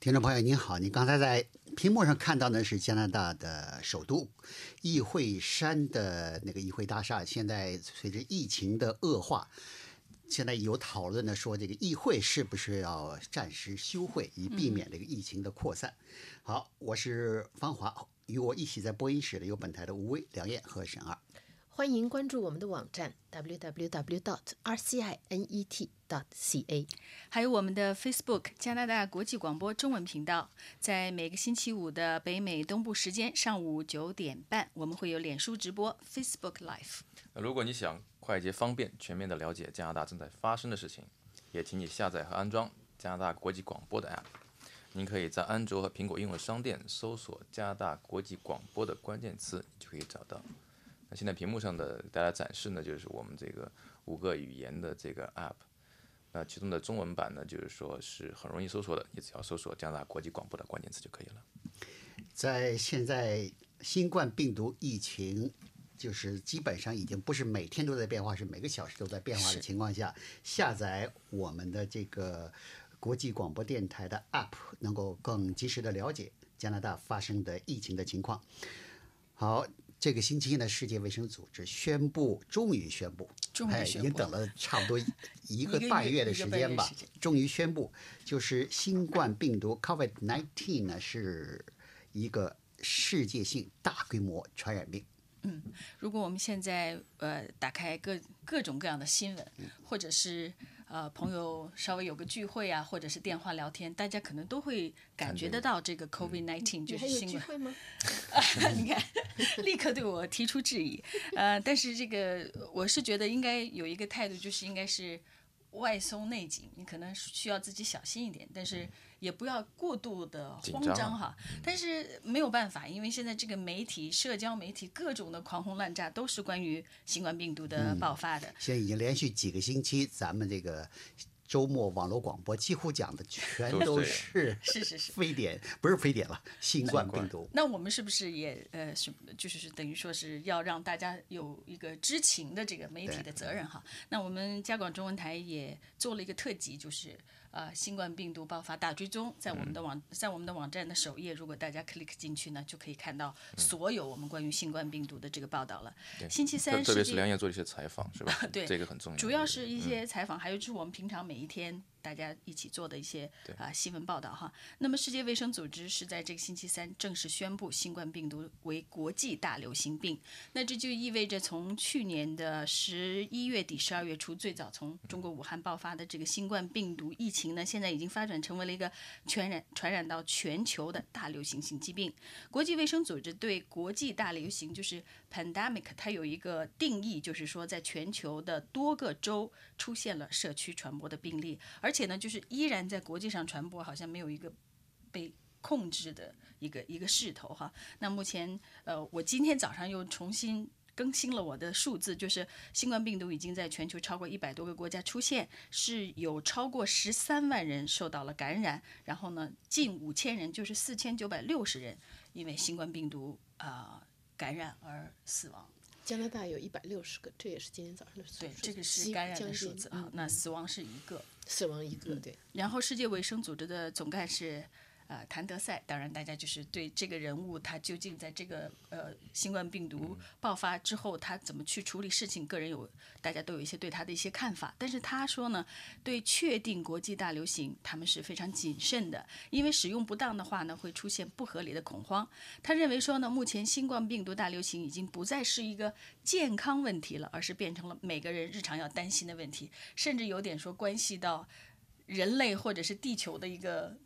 听众朋友您好，您刚才在屏幕上看到的是加拿大的首都议会山的那个议会大厦，现在随着疫情的恶化，现在有讨论的说这个议会是不是要暂时休会，以避免这个疫情的扩散。好，我是方华，与我一起在播音室的有本台的吴威、梁燕和沈二。欢迎关注我们的网站 www.dot.rcinet.dot.ca，还有我们的 Facebook 加拿大国际广播中文频道。在每个星期五的北美东部时间上午九点半，我们会有脸书直播 Facebook Live。如果你想快捷方便、全面的了解加拿大正在发生的事情，也请你下载和安装加拿大国际广播的 App。您可以在安卓和苹果应用商店搜索“加拿大国际广播”的关键词，就可以找到。那现在屏幕上的大家展示呢，就是我们这个五个语言的这个 app。那其中的中文版呢，就是说是很容易搜索的，你只要搜索加拿大国际广播的关键词就可以了。在现在新冠病毒疫情就是基本上已经不是每天都在变化，是每个小时都在变化的情况下，下载我们的这个国际广播电台的 app，能够更及时的了解加拿大发生的疫情的情况。好。这个星期呢，世界卫生组织宣布，终于宣布，哎，已经等了差不多一 个半月的时间吧，终于宣布，就是新冠病毒 COVID-19 呢是一个世界性大规模传染病。嗯，如果我们现在呃打开各各种各样的新闻，或者是呃朋友稍微有个聚会啊，或者是电话聊天，大家可能都会感觉得到这个 COVID nineteen 就是新闻。聚会吗？你看，立刻对我提出质疑。呃，但是这个我是觉得应该有一个态度，就是应该是。外松内紧，你可能需要自己小心一点，但是也不要过度的慌张哈。但是没有办法，因为现在这个媒体、社交媒体各种的狂轰滥炸，都是关于新冠病毒的爆发的。现在已经连续几个星期，咱们这个。周末网络广播几乎讲的全都是是是是 非典，不是非典了，新冠病毒。那我们是不是也呃是就是等于说是要让大家有一个知情的这个媒体的责任哈？那我们加广中文台也做了一个特辑，就是呃新冠病毒爆发大追踪，在我们的网在我们的网站的首页，如果大家 click 进去呢，就可以看到所有我们关于新冠病毒的这个报道了。星期三特别是梁燕做一些采访是吧？对，这个很重要。主要是一些采访，还有就是我们平常每一天大家一起做的一些啊新闻报道哈。那么世界卫生组织是在这个星期三正式宣布新冠病毒为国际大流行病。那这就意味着从去年的十一月底、十二月初最早从中国武汉爆发的这个新冠病毒疫情呢，现在已经发展成为了一个传染传染到全球的大流行性疾病。国际卫生组织对国际大流行就是 pandemic，它有一个定义，就是说在全球的多个州出现了社区传播的病例，而且呢，就是依然在国际上传播，好像没有一个被控制的一个一个势头哈。那目前，呃，我今天早上又重新更新了我的数字，就是新冠病毒已经在全球超过一百多个国家出现，是有超过十三万人受到了感染，然后呢，近五千人，就是四千九百六十人，因为新冠病毒啊感染而死亡。加拿大有一百六十个，这也是今天早上的数对，这个是感染的数字啊。那死亡是一个，死亡一个，对。然后世界卫生组织的总干事。呃，谭德赛，当然大家就是对这个人物，他究竟在这个呃新冠病毒爆发之后，他怎么去处理事情，个人有大家都有一些对他的一些看法。但是他说呢，对确定国际大流行，他们是非常谨慎的，因为使用不当的话呢，会出现不合理的恐慌。他认为说呢，目前新冠病毒大流行已经不再是一个健康问题了，而是变成了每个人日常要担心的问题，甚至有点说关系到。人类或者是地球的一个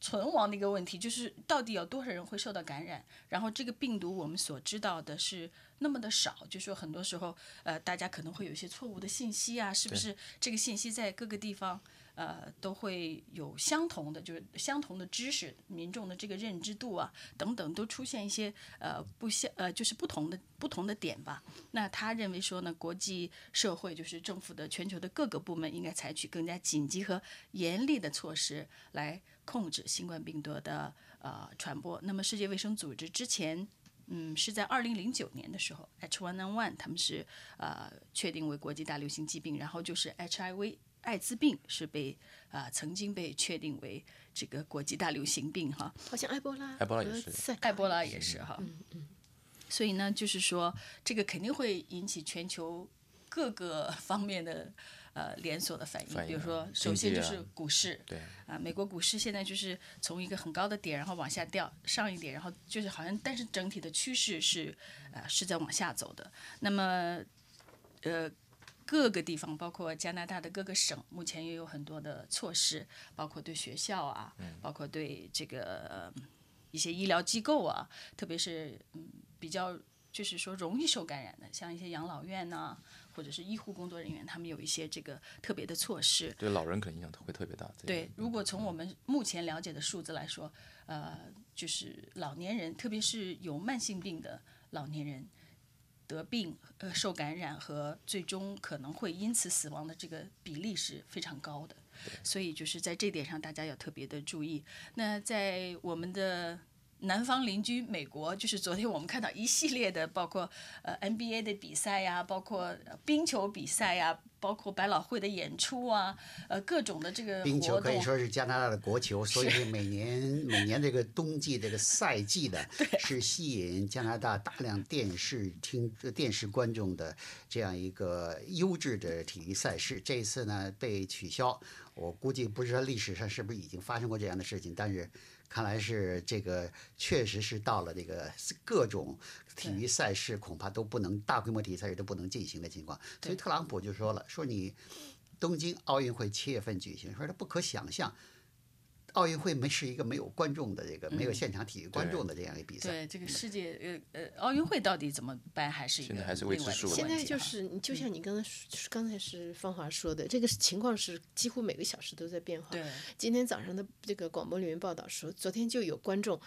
存亡的一个问题，就是到底有多少人会受到感染？然后这个病毒我们所知道的是那么的少，就说很多时候，呃，大家可能会有一些错误的信息啊，是不是？这个信息在各个地方。呃，都会有相同的，就是相同的知识，民众的这个认知度啊，等等，都出现一些呃不相呃，就是不同的不同的点吧。那他认为说呢，国际社会就是政府的全球的各个部门应该采取更加紧急和严厉的措施来控制新冠病毒的呃传播。那么世界卫生组织之前嗯是在二零零九年的时候，H1N1 他们是呃确定为国际大流行疾病，然后就是 HIV。艾滋病是被呃、曾经被确定为这个国际大流行病哈。好像埃博拉，埃博拉也是埃博拉也是哈。嗯嗯所以呢，就是说这个肯定会引起全球各个方面的呃连锁的反应，比如说，首先就是股市。对，啊，美国股市现在就是从一个很高的点，然后往下掉，上一点，然后就是好像，但是整体的趋势是，呃，是在往下走的。那么，呃，各个地方，包括加拿大的各个省，目前也有很多的措施，包括对学校啊，包括对这个、呃、一些医疗机构啊，特别是嗯比较就是说容易受感染的，像一些养老院呐、或者是医护工作人员，他们有一些这个特别的措施。对老人可能影响会特别大。对，如果从我们目前了解的数字来说，呃，就是老年人，特别是有慢性病的老年人，得病、呃受感染和最终可能会因此死亡的这个比例是非常高的。所以就是在这点上，大家要特别的注意。那在我们的南方邻居美国，就是昨天我们看到一系列的，包括呃 NBA 的比赛呀，包括呃冰球比赛呀，包括百老汇的演出啊，呃各种的这个冰球。可以说是加拿大的国球，所以每年 每年这个冬季这个赛季的，是吸引加拿大大量电视听电视观众的这样一个优质的体育赛事。这一次呢被取消，我估计不知道历史上是不是已经发生过这样的事情，但是。看来是这个，确实是到了这个各种体育赛事恐怕都不能大规模体育赛事都不能进行的情况，所以特朗普就说了，说你东京奥运会七月份举行，说他不可想象，奥运会没是一个没有观众的这个、没有现场体育观众的这样一个比赛。对这个世界呃呃奥运会到底怎么办，还是一个现在还是未知另外的数现在就是你就像你刚才说刚才是芳华说的，这个情况是几乎每个小时都在变化。对今天早上的这个广播里面报道说，昨天就有观众。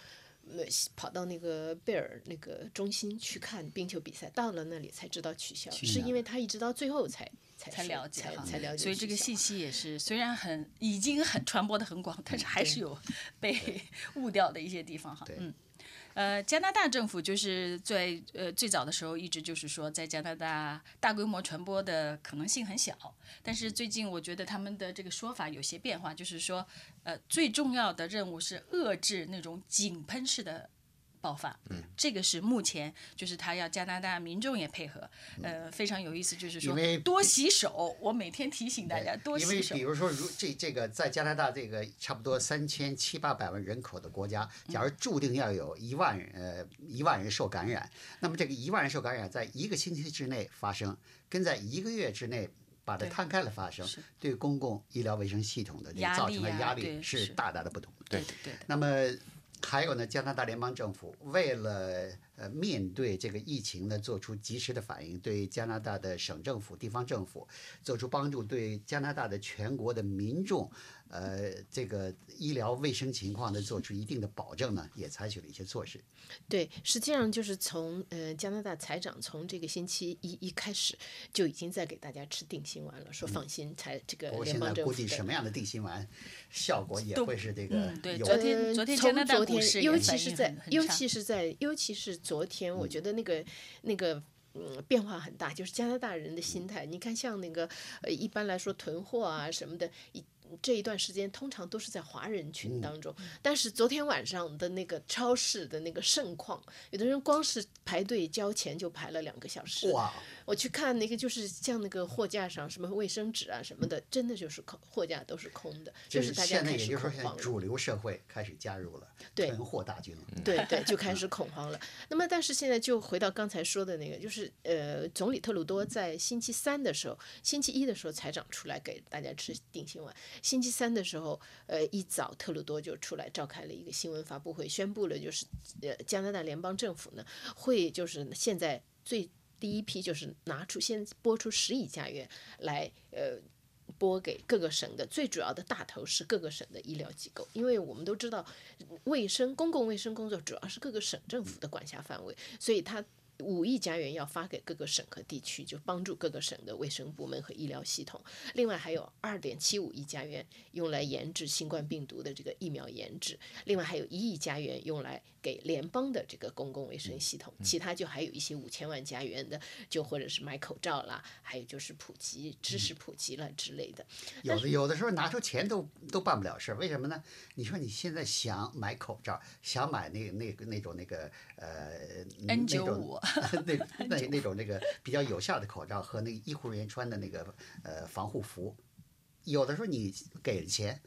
呃，跑到那个贝尔那个中心去看冰球比赛，到了那里才知道取消，是因为他一直到最后才才才了解才了解。所以这个信息也是虽然很已经很传播的很广，但是还是有被 误掉的一些地方哈。嗯。呃，加拿大政府就是在呃最早的时候一直就是说，在加拿大大规模传播的可能性很小，但是最近我觉得他们的这个说法有些变化，就是说，呃，最重要的任务是遏制那种井喷式的爆发。嗯，这个是目前就是他要加拿大民众也配合，呃，非常有意思，就是说多洗手。我每天提醒大家多因为洗手比。如说，如这这个在加拿大这个差不多三千七八百万人口的国家，假如注定要有一万人呃一万人受感染，那么这个一万人受感染在一个星期之内发生，跟在一个月之内把它摊开了发生，对公共医疗卫生系统的这个造成的压力是是大大的不同。对的对。那么还有呢，加拿大联邦政府为了呃面对这个疫情呢，做出及时的反应，对加拿大的省政府、地方政府做出帮助，对加拿大的全国的民众，呃，这个医疗卫生情况呢，做出一定的保证呢，也采取了一些措施。对，实际上就是从呃加拿大财长从这个星期一一开始就已经在给大家吃定心丸了，说放心，财这个不过联现在估计邦政府的什么样的定心丸效果也会是这个嗯对昨天呃昨天加从拿大昨天股市也尤其是在尤其是在尤其是昨天，我觉得那个那个。嗯，变化很大，就是加拿大人的心态。你看，像那个呃，一般来说囤货啊什么的，一这一段时间通常都是在华人群当中。但是昨天晚上的那个超市的那个盛况，有的人光是排队交钱就排了两个小时。哇，我去看那个，就是像那个货架上什么卫生纸啊什么的，真的就是空，货架都是空的，就就是大家开始恐慌。主流社会开始加入了对囤货大军了。对 对，就开始恐慌了。那么，但是现在就回到刚才说的那个，就是呃，总理特鲁多在星期三的时候，星期一的时候财长出来给大家吃定心丸，星期三的时候，呃，一早特鲁多就出来召开了一个新闻发布会，宣布了就是呃，加拿大联邦政府呢会就是现在最第一批就是拿出先拨出十亿加元来呃。拨给各个省的最主要的大头是各个省的医疗机构，因为我们都知道，卫生公共卫生工作主要是各个省政府的管辖范围，所以它五亿加元要发给各个省和地区，就帮助各个省的卫生部门和医疗系统。另外还有二点七五亿加元用来研制新冠病毒的这个疫苗研制。另外还有一亿加元用来给联邦的这个公共卫生系统。其他就还有一些五千万加元的，就或者是买口罩啦，还有就是普及知识普及了之类的。有的有的时候拿出钱都都办不了事儿，为什么呢？你说你现在想买口罩，想买那那个那种那个呃 N 那种95 那 那那种那个比较有效的口罩和那个医护人员穿的那个呃防护服，有的时候你给了钱，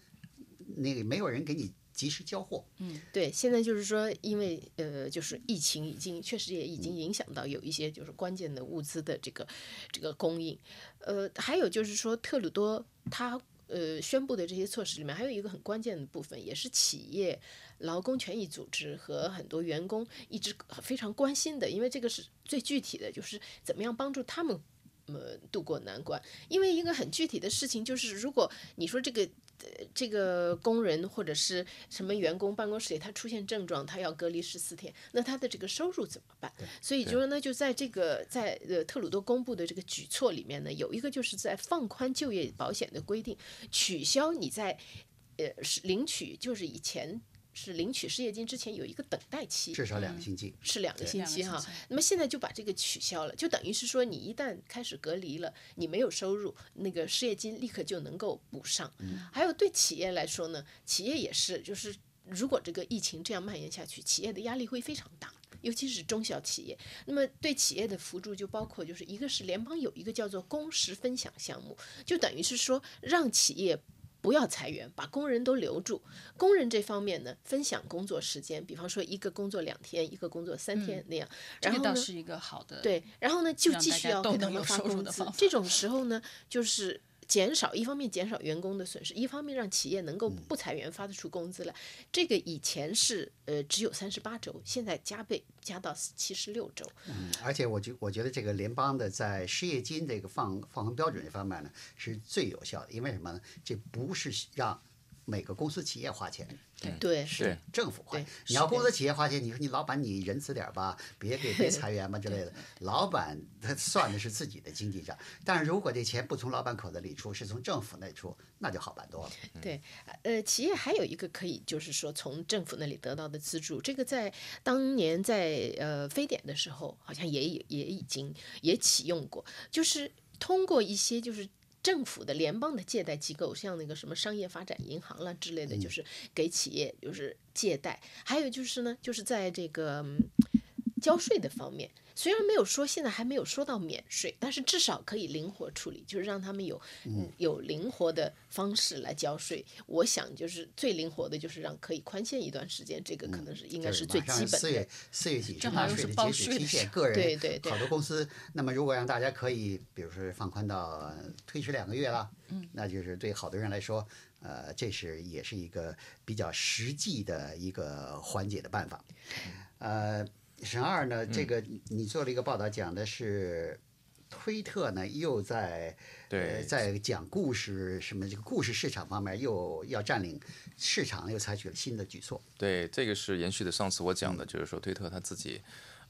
那个没有人给你及时交货。嗯对，现在就是说，因为呃，就是疫情已经确实也已经影响到有一些就是关键的物资的这个这个供应，呃，还有就是说特鲁多他呃宣布的这些措施里面，还有一个很关键的部分，也是企业劳工权益组织和很多员工一直非常关心的，因为这个是最具体的，就是怎么样帮助他们。呃，渡过难关，因为一个很具体的事情就是，如果你说这个呃这个工人或者是什么员工办公室里他出现症状，他要隔离十四天，那他的这个收入怎么办？所以就说呢，就在这个在呃特鲁多公布的这个举措里面呢，有一个就是在放宽就业保险的规定，取消你在呃是领取就是以前是领取失业金之前有一个等待期，至少两个星期。是两个星期哈。那么现在就把这个取消了，就等于是说你一旦开始隔离了，你没有收入，那个失业金立刻就能够补上。还有对企业来说呢，企业也是，就是如果这个疫情这样蔓延下去，企业的压力会非常大。尤其是中小企业，那么对企业的扶助就包括，就是一个是联邦有一个叫做工时分享项目，就等于是说让企业不要裁员，把工人都留住。工人这方面呢，分享工作时间，比方说一个工作两天，一个工作三天那样。这然后呢，个倒是一个好的。对，然后呢，就继续要给他们发工资。这种时候呢，就是减少一方面减少员工的损失，一方面让企业能够嗯不裁员发得出工资来。这个以前是呃只有三十八周，现在加倍加到七十六周。嗯，而且我觉我觉得这个联邦的在失业金这个放放行标准这方面呢是最有效的，因为什么呢？这不是让每个公司企业花钱，对，是政府花对。你要公司企业花钱，你说你老板你仁慈点儿吧，别给别裁员吧 之类的。老板他算的是自己的经济账，但是如果这钱不从老板口子里出，是从政府那出，那就好办多了。对，呃，企业还有一个可以，就是说从政府那里得到的资助，这个在当年在呃非典的时候，好像也也也已经也启用过，就是通过一些就是。政府的联邦的借贷机构，像那个什么商业发展银行啦之类的，就是给企业就是借贷。还有就是呢，就是在这个、嗯交税的方面，虽然没有说现在还没有说到免税，但是至少可以灵活处理，就是让他们有嗯有灵活的方式来交税。我想就是最灵活的，就是让可以宽限一段时间，这个可能是应该是是最基本的四月。四月底正好纳税又是报的截止期限，税的时候个人对对对好多公司，那么如果让大家可以，比如说放宽到呃推迟两个月了，嗯，那就是对好多人来说，呃，这是也是一个比较实际的一个缓解的办法。呃，沈二呢，这个你做了一个报道，讲的是推特呢又在呃对在讲故事什么这个故事市场方面又要占领市场，又采取了新的举措。对，这个是延续的上次我讲嗯的，就是说推特他自己，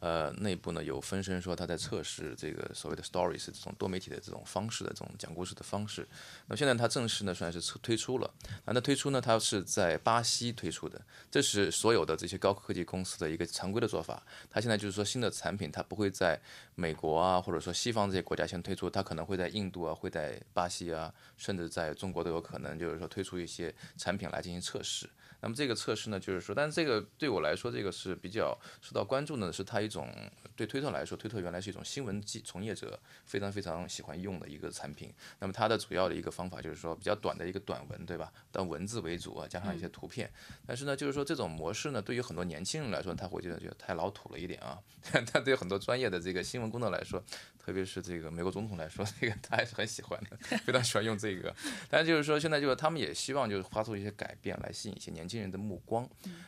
呃，内部呢有分身说他在测试这个所谓的 stories 这种多媒体的这种方式的这种讲故事的方式。那现在他正式呢算是推出了，啊，那推出呢它是在巴西推出的，这是所有的这些高科技公司的一个常规的做法。它现在就是说新的产品它不会在美国啊或者说西方这些国家先推出，它可能会在印度啊，会在巴西啊，甚至在中国都有可能，就是说推出一些产品来进行测试。那么这个测试呢，就是说，但是这个对我来说，这个是比较受到关注的，是它一种对推特来说，推特原来是一种新闻记从业者非常非常喜欢用的一个产品。那么它的主要的一个方法就是说比较短的一个短文，对吧？但文字为主啊，加上一些图片。但是呢，就是说这种模式呢，对于很多年轻人来说，他会觉得觉得太老土了一点啊。但对于很多专业的这个新闻工作来说，特别是这个美国总统来说，这个他还是很喜欢的，非常喜欢用这个。但是就是说，现在就是他们也希望就是发出一些改变来吸引一些年轻人的目光。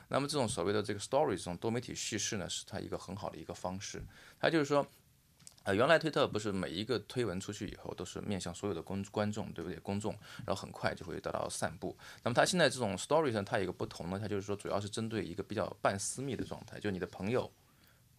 那么这种所谓的这个 story 这种多媒体叙事呢，是它一个很好的一个方式。它就是说。呃，原来推特不是每一个推文出去以后都是面向所有的公观众，对不对？公众，然后很快就会得到散布。那么它现在这种 story 上，它有一个不同呢，它就是说主要是针对一个比较半私密的状态，就你的朋友，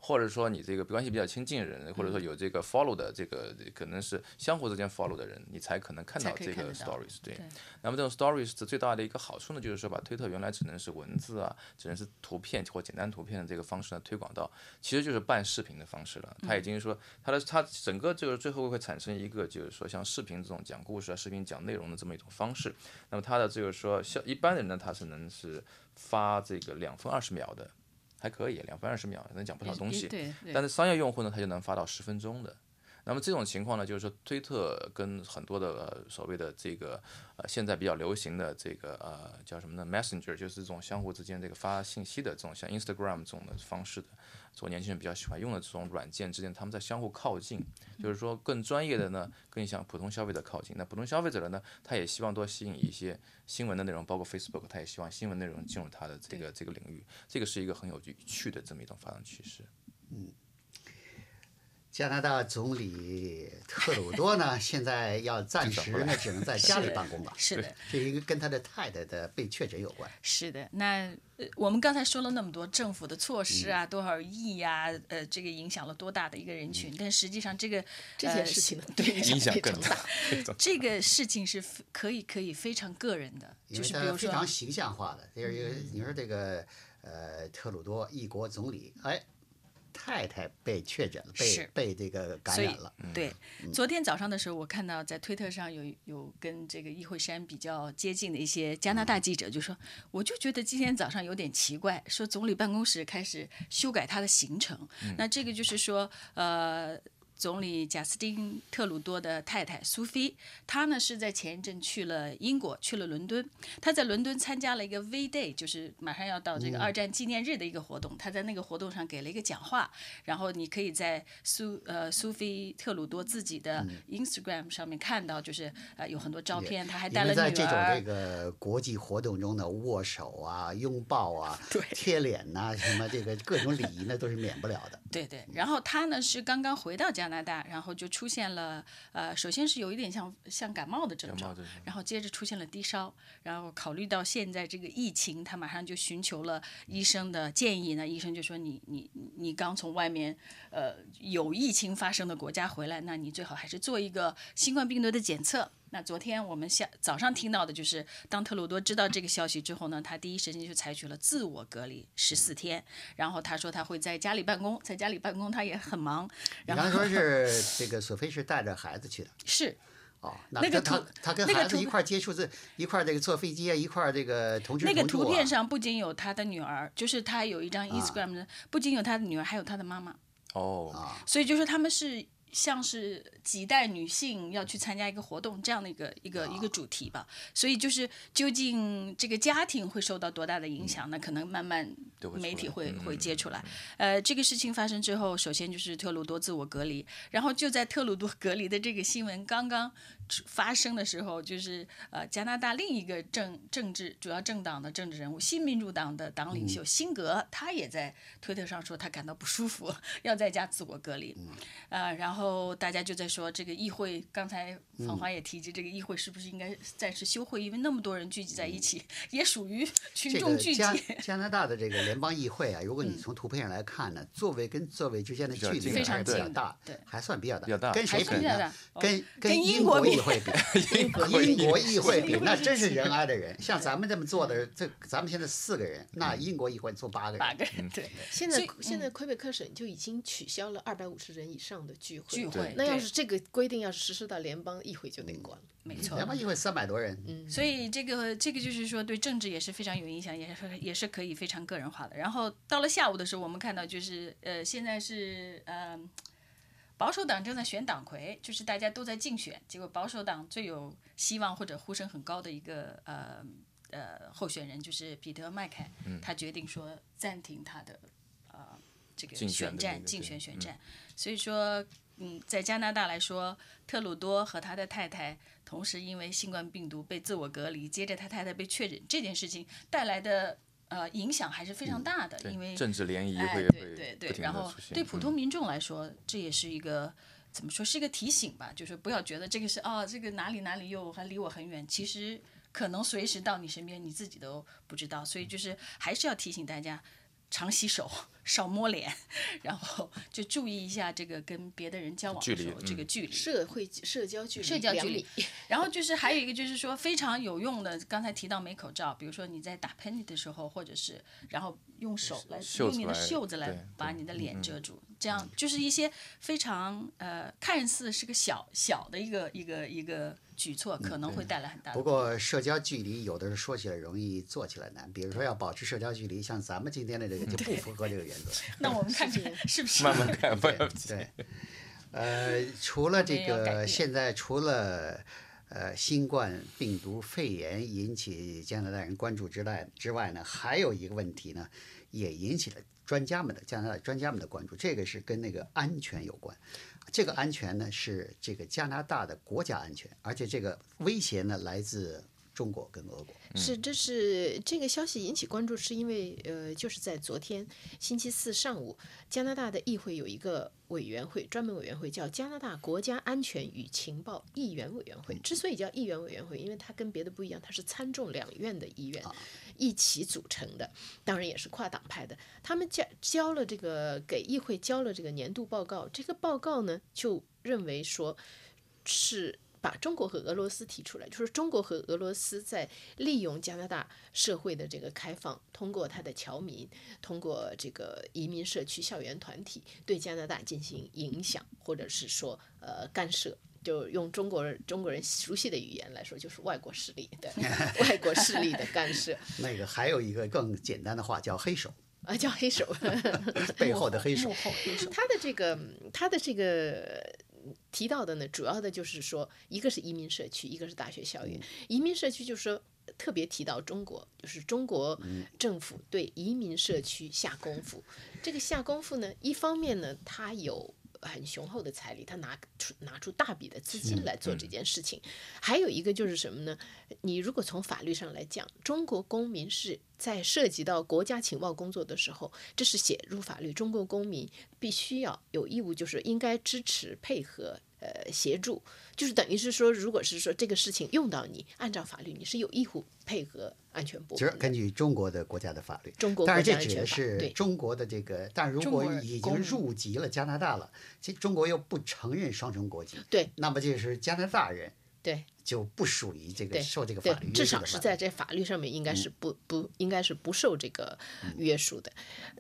或者说你这个关系比较亲近的人，或者嗯说有这个 follow 的这个可能是相互之间 follow 的人，你才可能看到这个 stories。对对，那么这种 stories 的最大的一个好处呢，就是说把推特原来只能是文字啊，只能是图片或简单图片的这个方式呢推广到，其实就是半视频的方式了。它已经说它的它整个就是最后会产生一个就是说像视频这种讲故事啊、视频讲内容的这么一种方式。那么它的就是说像一般人呢，他是能是发这个两分二十秒的，还可以两分二十秒能讲不少东西。但是商业用户呢，他就能发到十分钟的。那么这种情况呢，就是说推特跟很多的、呃、所谓的这个呃现在比较流行的这个呃叫什么呢？Messenger，就是这种相互之间这个发信息的这种像 Instagram 这种的方式的，做年轻人比较喜欢用的这种软件之间，他们在相互靠近，就是说更专业的呢，更向普通消费者靠近。那普通消费者呢，他也希望多吸引一些新闻的内容，包括 Facebook，他也希望新闻内容进入他的这个这个领域，这个是一个很有趣的这么一种发展趋势。加拿大总理特鲁多呢，现在要暂时呢只能在家里办公了，是的，这一个跟他的太太的被确诊有关。是的，那呃我们刚才说了那么多政府的措施嗯啊，多少亿呀、呃，这个影响了多大的一个人嗯群？但实际上这个这件事情呢，对影响更大。这个事情是可以可以非常个人的，就是比如说非常形象化的，就是一个你说这个呃特鲁多一国总理，哎，太太被确诊了，被被这个感染了，对，昨天早上的时候，我看到在推特上有有跟这个议会山比较接近的一些加拿大记者就说，我就觉得今天早上有点奇怪，说总理办公室开始修改他的行程，那这个就是说，呃。总理贾斯汀·特鲁多的太太苏菲，她呢是在前一阵去了英国，去了伦敦。她在伦敦参加了一个 V Day，就是马上要到这个二战纪念日的一个活动。她在那个活动上给了一个讲话，然后你可以在苏呃苏菲特鲁多自己的 Instagram 上面看到，就是呃有很多照片，她还带了女为在这种这。个国际活动中的，握手啊、拥抱啊、对贴脸呐、什么这个各种礼仪呢，都是免不了的。对对，然后她呢是刚刚回到加拿大，然后就出现了呃，首先是有一点像像感冒的症状然后接着出现了低烧，然后考虑到现在这个疫情，他马上就寻求了医生的建议呢，医生就说你你你刚从外面呃有疫情发生的国家回来，那你最好还是做一个新冠病毒的检测。那昨天我们下早上听到的就是，当特鲁多知道这个消息之后呢，他第一时间就采取了自我隔离十四天，然后他说他会在家里办公，在家里办公他也很忙，然后说是这个索菲是带着孩子去的。是哦，那那个他图他跟孩子一块儿接触这一块儿这个坐飞机啊，一块儿这个同吃那个图片上不仅有他的女儿，就是他有一张 Instagram 的，不仅有他的女儿，还有他的妈妈，哦，所以就是他们是像是几代女性要去参加一个活动这样的一个一个一个主题吧。所以就是究竟这个家庭会受到多大的影响，那可能慢慢媒体会会接出来。呃，这个事情发生之后，首先就是特鲁多自我隔离，然后就在特鲁多隔离的这个新闻刚刚发生的时候，就是呃加拿大另一个政政治主要政党的政治人物新民主党的党领袖辛格，他也在推特上说他感到不舒服，要在家自我隔离。呃，然后大家就在说这个议会，刚才芳华也提及，这个议会是不是应该暂时休会？因为那么多人聚集在一起，也属于群众聚集。加拿大的这个联邦议会啊，如果你从图片上来看呢，座位跟座位之间的距离比较近非常还是比较大，对。还算比较大，比较大。跟谁比呢？跟跟英英国议会比，英国英国议会。比那真是人挨的人。像咱们这么做的，这咱们现在四个人，那英国议会坐八个人。八个人对。现在现在魁北克省就已经取消了二百五十人以上的聚会。聚会，那要是这个规定要是实施到联邦议会就得关了。没错。联。邦议会三百多人，嗯。所以这个这个就是说对政治也是非常有影响，也是也是可以非常个人化的。然后到了下午的时候，我们看到就是呃现在是呃保守党正在选党魁，就是大家都在竞选，结果保守党最有希望或者呼声很高的一个呃呃候选人就是彼得麦凯，他决定说暂停他的呃这个选战竞选选战，所以说嗯在加拿大来说，特鲁多和他的太太同时因为新冠病毒被自我隔离，接着他太太被确诊这件事情带来的呃影响还是非常大的，对因为政治联谊哎，会对对对，然后。对普嗯通民众来说，这也是一个怎么说是一个提醒吧，就是不要觉得这个是哦，这个哪里哪里又还离我很远，其实可能随时到你身边，你自己都不知道，所以就是还是要提醒大家。常洗手，少摸脸，然后就注意一下这个跟别的人交往的时候距离嗯这个距离。社会社交距离，社交距离，然后就是还有一个就是说非常有用的，刚才提到没口罩，比如说你在打喷嚏的时候，或者是然后用手来用你的袖子来把你的脸嗯遮住，这样就是一些非常呃看似是个小小的一个一个一个举措，可能会带来很大的不过社交距离有的是说起来容易，做起来难。比如说要保持社交距离，像咱们今天的这个就不符合这个原则。那我们看看是。不是。慢慢看，不要急。对，呃，除了这个，现在除了呃新冠病毒肺炎引起加拿大人关注之外之外呢，还有一个问题呢，也引起了专家们的加拿大专家们的关注，这个是跟那个安全有关。这个安全呢是这个加拿大的国家安全，而且这个威胁呢来自中国跟俄国。是，这是这个消息引起关注，是因为呃，就是在昨天星期四上午，加拿大的议会有一个委员会，专门委员会叫加拿大国家安全与情报议员委员会。之所以叫议员委员会，因为它跟别的不一样，它是参众两院的议员一起组成的，当然也是跨党派的。他们交交了这个给议会交了这个年度报告，这个报告呢就认为说是。把中国和俄罗斯提出来，就是中国和俄罗斯在利用加拿大社会的这个开放，通过他的侨民，通过这个移民社区、校园团体，对加拿大进行影响，或者是说呃干涉。就用中国人中国人熟悉的语言来说，就是外国势力的 外国势力的干涉 那个还有一个更简单的话叫黑手，啊，叫黑手。背后的黑手幕。后黑手。他的这个他的这个提到的呢，主要的就是说，一个是移民社区，一个是大学校园。移民社区就是说。特别提到中国，就是中国政府对移民社区下功夫。这个下功夫呢，一方面呢，它有很雄厚的财力，他拿出拿出大笔的资金来做这件事情。还有一个就是什么呢？你如果从法律上来讲，中国公民是在涉及到国家情报工作的时候，这是写入法律，中国公民必须要有义务，就是应该支持、配合、呃协助，就是等于是说，如果是说这个事情用到你，按照法律你是有义务配合安全部根据中国的国家的法律，中国但是这指的是中国的这个，但如果已经入籍了加拿大了，其实中国又不承认双重国籍，对那么就是加拿大人对就不属于这个受这个法律，约至少是在这法律上面应该是不、不应该是不受这个约束的。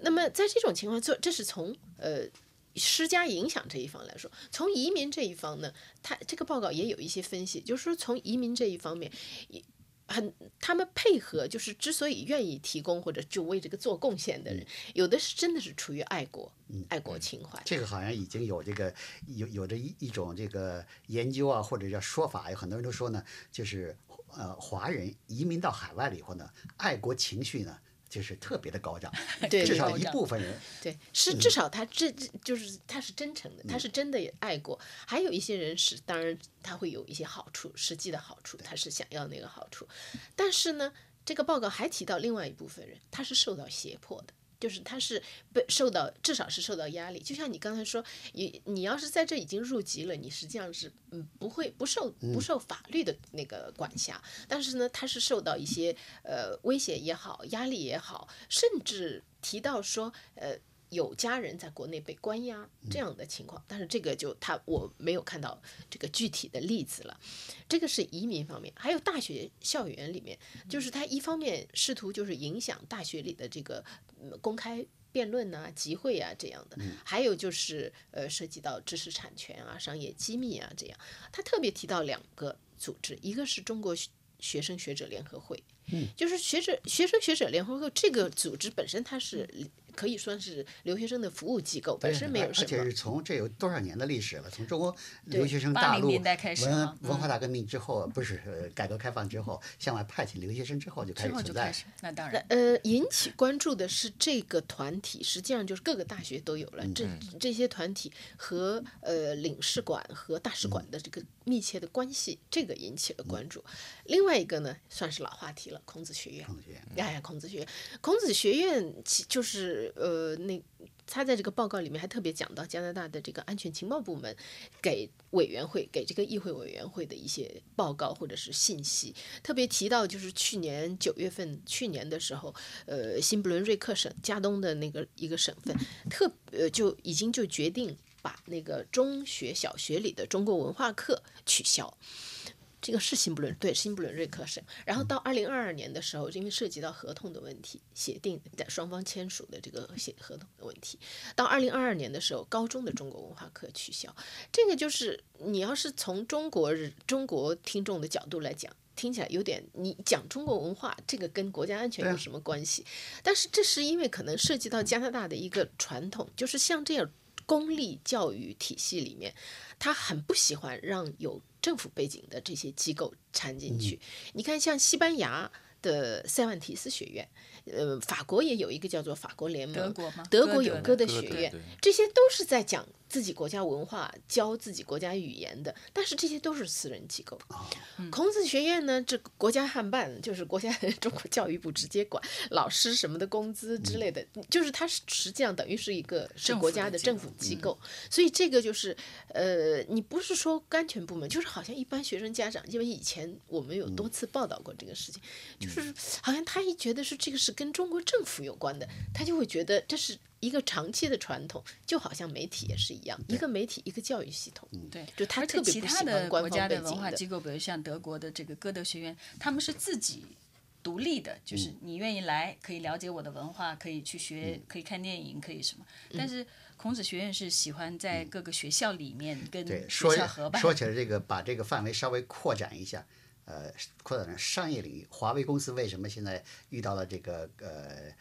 那么在这种情况，做这是从呃施加影响这一方来说，从移民这一方呢，他这个报告也有一些分析，就是说从移民这一方面，也很他们配合，就是之所以愿意提供或者就为这个做贡献的人，有的是真的是出于爱国、爱国情怀。这个好像已经有这个有有着一一种这个研究啊，或者叫说法，有很多人都说呢，就是呃华人移民到海外了以后呢，爱国情绪呢就是特别的高涨，对对至少一部分人对，是至少他这这就是他是真诚的，他是真的也爱过。还有一些人是，当然他会有一些好处，实际的好处，他是想要那个好处。但是呢，这个报告还提到另外一部分人，他是受到胁迫的。就是他是被受到，至少是受到压力。就像你刚才说，你你要是在这已经入籍了，你实际上是嗯不会不受不受法律的那个管辖，但是呢，他是受到一些呃威胁也好，压力也好，甚至提到说呃。有家人在国内被关押这样的情况，但是这个就他我没有看到这个具体的例子了。这个是移民方面，还有大学校园里面，就是他一方面试图就是影响大学里的这个、嗯公开辩论呐、集会啊这样的，还有就是呃涉及到知识产权啊、商业机密啊这样。他特别提到两个组织，一个是中国学学生学者联合会，就是学者学生学者联合会这个组织本身它是。可以说是留学生的服务机构，本身没有什么而且是。从这有多少年的历史了？从中国留学生大陆年代开始文文化大革命之后，不是呃改革开放之后，向外派遣留学生之后就开始存在那当然，呃，引起关注的是这个团体，实际上就是各个大学都有了。这这些团体和呃领事馆和大使馆的这个密切的关系，这个引起了关注。另外一个呢，算是老话题了，孔子学院。孔子学院哎呀，孔子学院，孔子学院其就是呃那他在这个报告里面还特别讲到加拿大的这个安全情报部门给委员会、给这个议会委员会的一些报告或者是信息，特别提到就是去年九月份，去年的时候，呃，新布伦瑞克省加东的那个一个省份，特呃就已经就决定把那个中学、小学里的中国文化课取消。这个是新布伦对新布伦瑞克省，然后到二零二二年的时候，因为涉及到合同的问题，协定的双方签署的这个协合同的问题，到二零二二年的时候，高中的中国文化课取消。这个就是你要是从中国人中国听众的角度来讲，听起来有点你讲中国文化，这个跟国家安全有什么关系？但是这是因为可能涉及到加拿大的一个传统，就是像这样公立教育体系里面，他很不喜欢让有政府背景的这些机构掺进去。你看，像西班牙的塞万提斯学院，呃，法国也有一个叫做法国联盟，德国吗？德国歌德有歌的歌德学院，这些都是在讲自己国家文化、教自己国家语言的，但是这些都是私人机构。孔子学院呢，这国家汉办就是国家中国教育部直接管老师什么的工资之类的，就是它是实际上等于是一个是国家的政的机构。府机构，所以这个就是呃，你不是说安全部门，就是好像一般学生家长，因为以前我们有多次报道过这个事情，就是好像他一觉得是这个是跟中国政府有关的，他就会觉得这是一个长期的传统，就好像媒体也是一样，一个媒体一个教育系统，对，就他特别不喜其他的欢官国家的。文化机构，比如像德国的这个歌德学院，他们是自己独立的，就是你愿意来，可以了解我的文化，可以去学，可以看电影，可以什么。但是孔子学院是喜欢在各个学校里面跟对，学说校合办。说起来这个，把这个范围稍微扩展一下，呃，扩展成商业领域。华为公司为什么现在遇到了这个呃，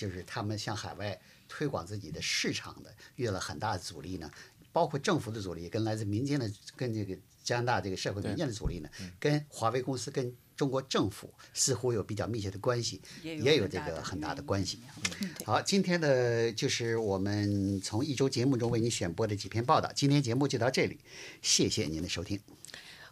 就是他们向海外推广自己的市场的遇到了很大的阻力呢？包括政府的阻力，跟来自民间的，跟这个加拿大这个社会民间的阻力呢，跟华为公司跟中国政府似乎有比较密切的关系，也有这个很大的关系。嗯好，今天的就是我们从一周节目中为您选播的几篇报道。今天节目就到这里，谢谢您的收听。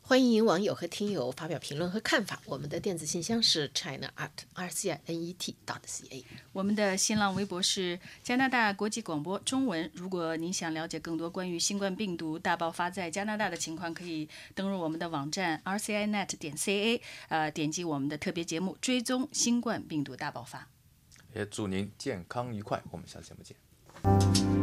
欢迎网友和听友发表评论和看法。我们的电子信箱是 china at r c i n e t dot c a。我们的新浪微博是加拿大国际广播中文。如果您想了解更多关于新冠病毒大爆发在加拿大的情况，可以登录我们的网站 rcinet 点 ca，呃，点击我们的特别节目，追踪新冠病毒大爆发。也祝您健康愉快，我们下期节目见。